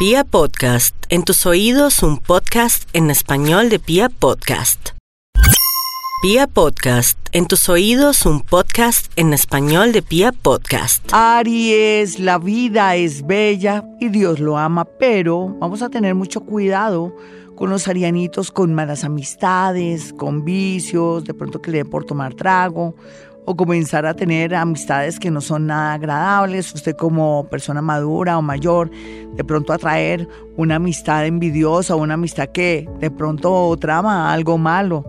Pia Podcast, en tus oídos un podcast en español de Pia Podcast. Pia Podcast, en tus oídos un podcast en español de Pia Podcast. Aries, la vida es bella y Dios lo ama, pero vamos a tener mucho cuidado con los arianitos con malas amistades, con vicios, de pronto que le den por tomar trago o comenzar a tener amistades que no son nada agradables, usted como persona madura o mayor, de pronto atraer una amistad envidiosa, una amistad que de pronto trama algo malo.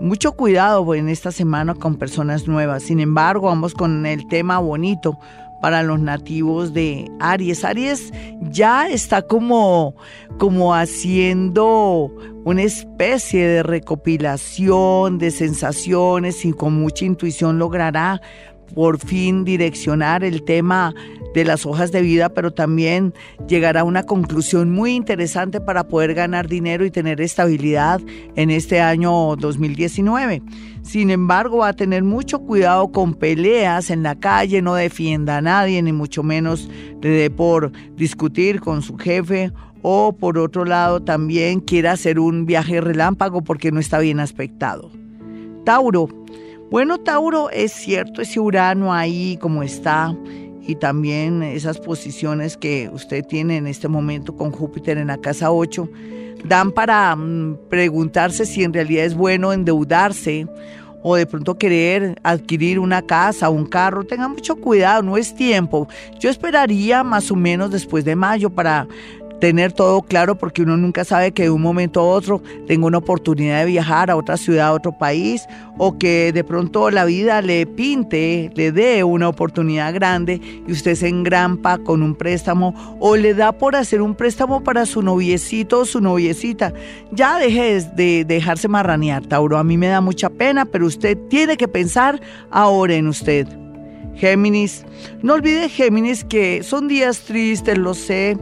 Mucho cuidado en esta semana con personas nuevas. Sin embargo, vamos con el tema bonito para los nativos de Aries. Aries ya está como, como haciendo una especie de recopilación de sensaciones y con mucha intuición logrará por fin direccionar el tema de las hojas de vida, pero también llegar a una conclusión muy interesante para poder ganar dinero y tener estabilidad en este año 2019. Sin embargo, va a tener mucho cuidado con peleas en la calle, no defienda a nadie, ni mucho menos le dé por discutir con su jefe o por otro lado también quiera hacer un viaje relámpago porque no está bien aspectado. Tauro, bueno, Tauro, es cierto, ese Urano ahí como está y también esas posiciones que usted tiene en este momento con Júpiter en la casa 8, dan para mm, preguntarse si en realidad es bueno endeudarse o de pronto querer adquirir una casa un carro, tenga mucho cuidado, no es tiempo. Yo esperaría más o menos después de mayo para tener todo claro porque uno nunca sabe que de un momento a otro tenga una oportunidad de viajar a otra ciudad, a otro país, o que de pronto la vida le pinte, le dé una oportunidad grande y usted se engrampa con un préstamo o le da por hacer un préstamo para su noviecito o su noviecita. Ya deje de dejarse marranear, Tauro. A mí me da mucha pena, pero usted tiene que pensar ahora en usted. Géminis, no olvide Géminis que son días tristes, lo sé,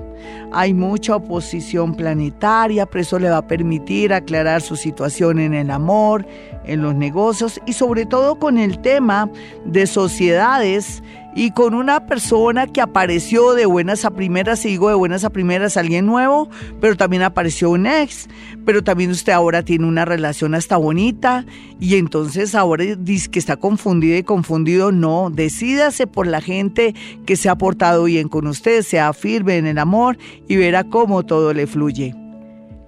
hay mucha oposición planetaria, pero eso le va a permitir aclarar su situación en el amor, en los negocios y sobre todo con el tema de sociedades y con una persona que apareció de buenas a primeras, y digo de buenas a primeras, alguien nuevo, pero también apareció un ex, pero también usted ahora tiene una relación hasta bonita y entonces ahora dice que está confundida y confundido, no, decídase por la gente que se ha portado bien con usted, sea firme en el amor y verá cómo todo le fluye.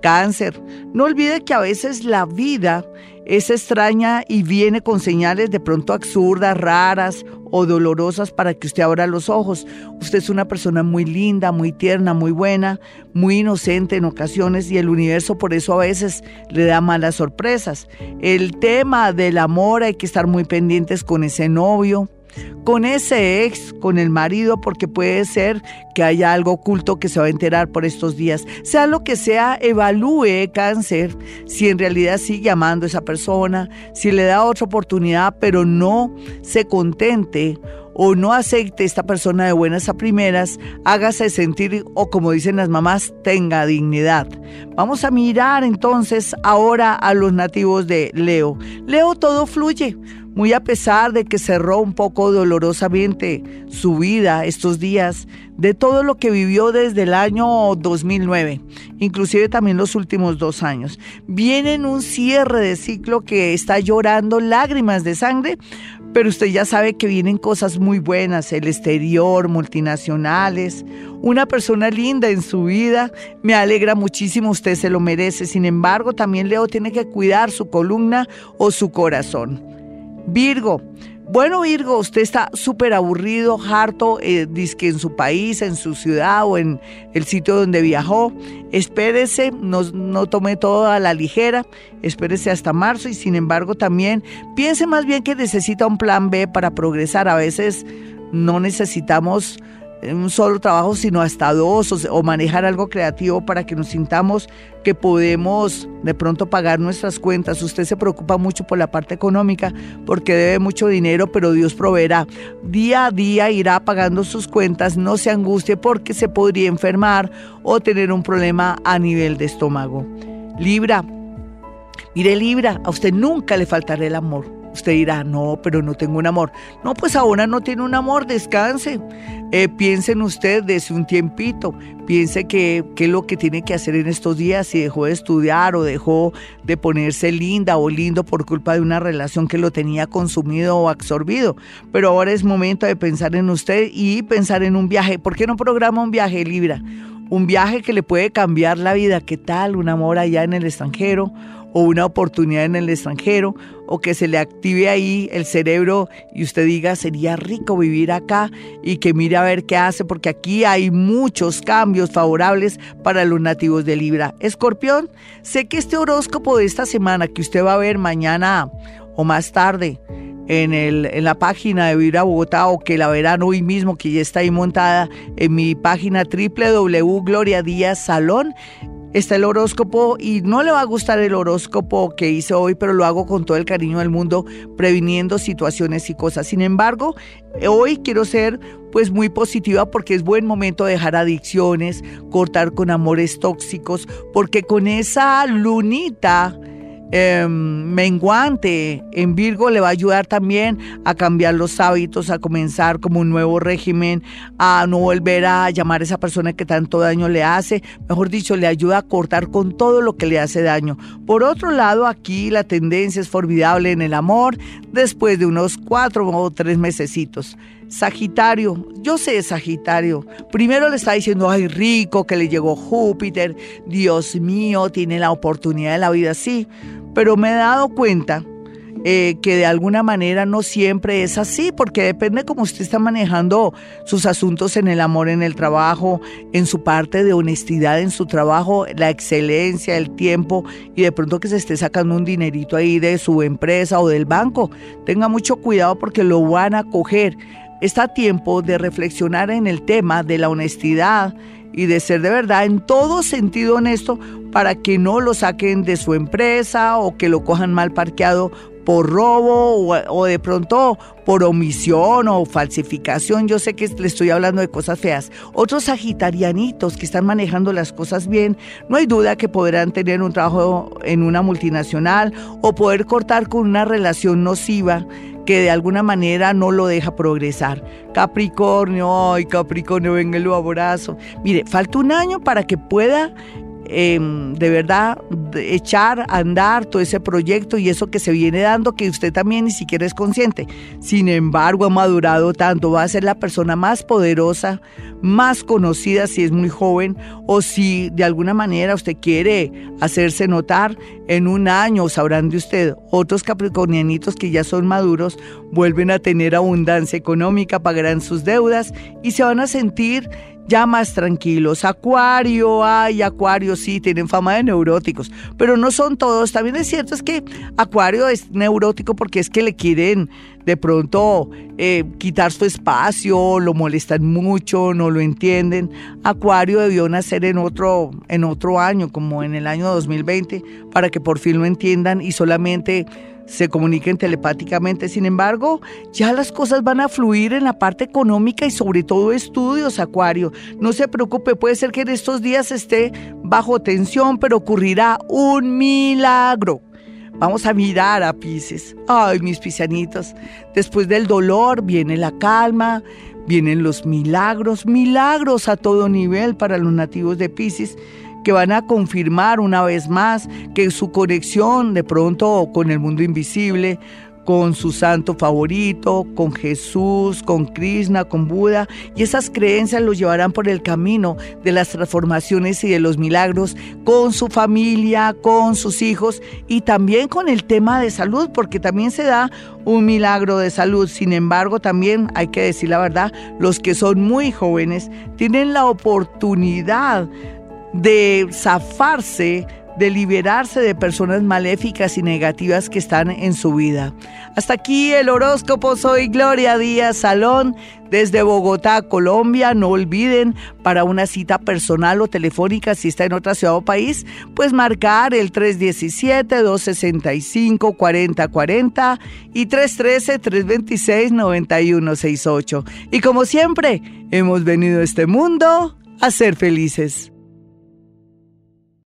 Cáncer, no olvide que a veces la vida es extraña y viene con señales de pronto absurdas, raras o dolorosas para que usted abra los ojos. Usted es una persona muy linda, muy tierna, muy buena, muy inocente en ocasiones y el universo por eso a veces le da malas sorpresas. El tema del amor hay que estar muy pendientes con ese novio, con ese ex, con el marido, porque puede ser que haya algo oculto que se va a enterar por estos días. Sea lo que sea, evalúe cáncer, si en realidad sigue amando a esa persona, si le da otra oportunidad, pero no se contente o no acepte esta persona de buenas a primeras, hágase sentir o como dicen las mamás, tenga dignidad. Vamos a mirar entonces ahora a los nativos de Leo. Leo todo fluye muy a pesar de que cerró un poco dolorosamente su vida estos días, de todo lo que vivió desde el año 2009, inclusive también los últimos dos años. Viene en un cierre de ciclo que está llorando lágrimas de sangre, pero usted ya sabe que vienen cosas muy buenas, el exterior, multinacionales, una persona linda en su vida, me alegra muchísimo, usted se lo merece, sin embargo también Leo tiene que cuidar su columna o su corazón. Virgo. Bueno, Virgo, usted está súper aburrido, harto, eh, que en su país, en su ciudad o en el sitio donde viajó. Espérese, no, no tome todo a la ligera, espérese hasta marzo y sin embargo también piense más bien que necesita un plan B para progresar. A veces no necesitamos un solo trabajo, sino hasta dos, o, manejar algo creativo para que nos sintamos que podemos de pronto pagar nuestras cuentas. Usted se preocupa mucho por la parte económica porque debe mucho dinero, pero Dios proveerá. Día a día irá pagando sus cuentas, no se angustie porque se podría enfermar o tener un problema a nivel de estómago. Libra, mire Libra, a usted nunca le faltará el amor Usted dirá, no, pero no tengo un amor. No, pues ahora no tiene un amor, descanse. Eh, piense en usted desde un tiempito. Piense que, qué es lo que tiene que hacer en estos días, si dejó de estudiar o dejó de ponerse linda o lindo por culpa de una relación que lo tenía consumido o absorbido. Pero ahora es momento de pensar en usted y pensar en un viaje. ¿Por qué no programa un viaje, Libra? Un viaje que le puede cambiar la vida. ¿Qué tal? Un amor allá en el extranjero o una oportunidad en el extranjero o que se le active ahí el cerebro y usted diga sería rico vivir acá y que mire a ver qué hace porque aquí hay muchos cambios favorables para los nativos de Libra. Escorpión, sé que este horóscopo de esta semana que usted va a ver mañana o más tarde en, el, en la página de Vibra Bogotá o que la verán hoy mismo que ya está ahí montada en mi página Salón está el horóscopo y no le va a gustar el horóscopo que hice hoy, pero lo hago con todo el cariño del mundo, previniendo situaciones y cosas. Sin embargo, hoy quiero ser pues muy positiva porque es buen momento dejar adicciones, cortar con amores tóxicos, porque con esa lunita Em, menguante en Virgo le va a ayudar también a cambiar los hábitos, a comenzar como un nuevo régimen, a no volver a llamar a esa persona que tanto daño le hace, mejor dicho, le ayuda a cortar con todo lo que le hace daño. Por otro lado, aquí la tendencia es formidable en el amor después de unos cuatro o tres mesecitos. Sagitario, yo sé Sagitario. Primero le está diciendo, ay, rico, que le llegó Júpiter, Dios mío, tiene la oportunidad de la vida, sí. Pero me he dado cuenta eh, que de alguna manera no siempre es así, porque depende cómo usted está manejando sus asuntos en el amor, en el trabajo, en su parte de honestidad en su trabajo, la excelencia, el tiempo y de pronto que se esté sacando un dinerito ahí de su empresa o del banco. Tenga mucho cuidado porque lo van a coger está tiempo de reflexionar en el tema de la honestidad y de ser de verdad en todo sentido honesto para que no lo saquen de su empresa o que lo cojan mal parqueado por robo o, de pronto por omisión o falsificación. Yo sé que le estoy hablando de cosas feas. Otros sagitarianitos que están manejando las cosas bien, no hay duda que podrán tener un trabajo en una multinacional o poder cortar con una relación nociva que de alguna manera no lo deja progresar. Capricornio, ay Capricornio, venga el abrazo. Mire, falta un año para que pueda Em, de verdad echar a andar todo ese proyecto y eso que se viene dando que usted también ni siquiera es consciente. Sin embargo, ha madurado tanto, va a ser la persona más poderosa, más conocida si es muy joven o si de alguna manera usted quiere hacerse notar en un año, sabrán de usted, otros capricornianitos que ya son maduros vuelven a tener abundancia económica, pagarán sus deudas y se van a sentir ya más tranquilos. Acuario, ay, Acuario sí, tienen fama de neuróticos, pero no son todos. También es cierto es que Acuario es neurótico porque es que le quieren de pronto eh, quitar su espacio, lo molestan mucho, no lo entienden. Acuario debió nacer en otro, en otro año, como en el año 2020, para que por fin lo entiendan y solamente se comuniquen telepáticamente. Sin embargo, ya las cosas van a fluir en la parte económica y sobre todo estudios, Acuario. No se preocupe, puede ser que en estos días esté bajo tensión, pero ocurrirá un milagro. Vamos a mirar a Pisces. Ay, mis pisanitos. Después del dolor viene la calma, vienen los milagros, milagros a todo nivel para los nativos de Pisces que van a confirmar una vez más que su conexión de pronto con el mundo invisible, con su santo favorito, con Jesús, con Krishna, con Buda, y esas creencias los llevarán por el camino de las transformaciones y de los milagros con su familia, con sus hijos y también con el tema de salud, porque también se da un milagro de salud. Sin embargo, también hay que decir la verdad, los que son muy jóvenes tienen la oportunidad de zafarse, de liberarse de personas maléficas y negativas que están en su vida. Hasta aquí el horóscopo. Soy Gloria Díaz Salón desde Bogotá, Colombia. No olviden para una cita personal o telefónica si está en otra ciudad o país, pues marcar el 317-265-4040 y 313-326-9168. Y como siempre, hemos venido a este mundo a ser felices.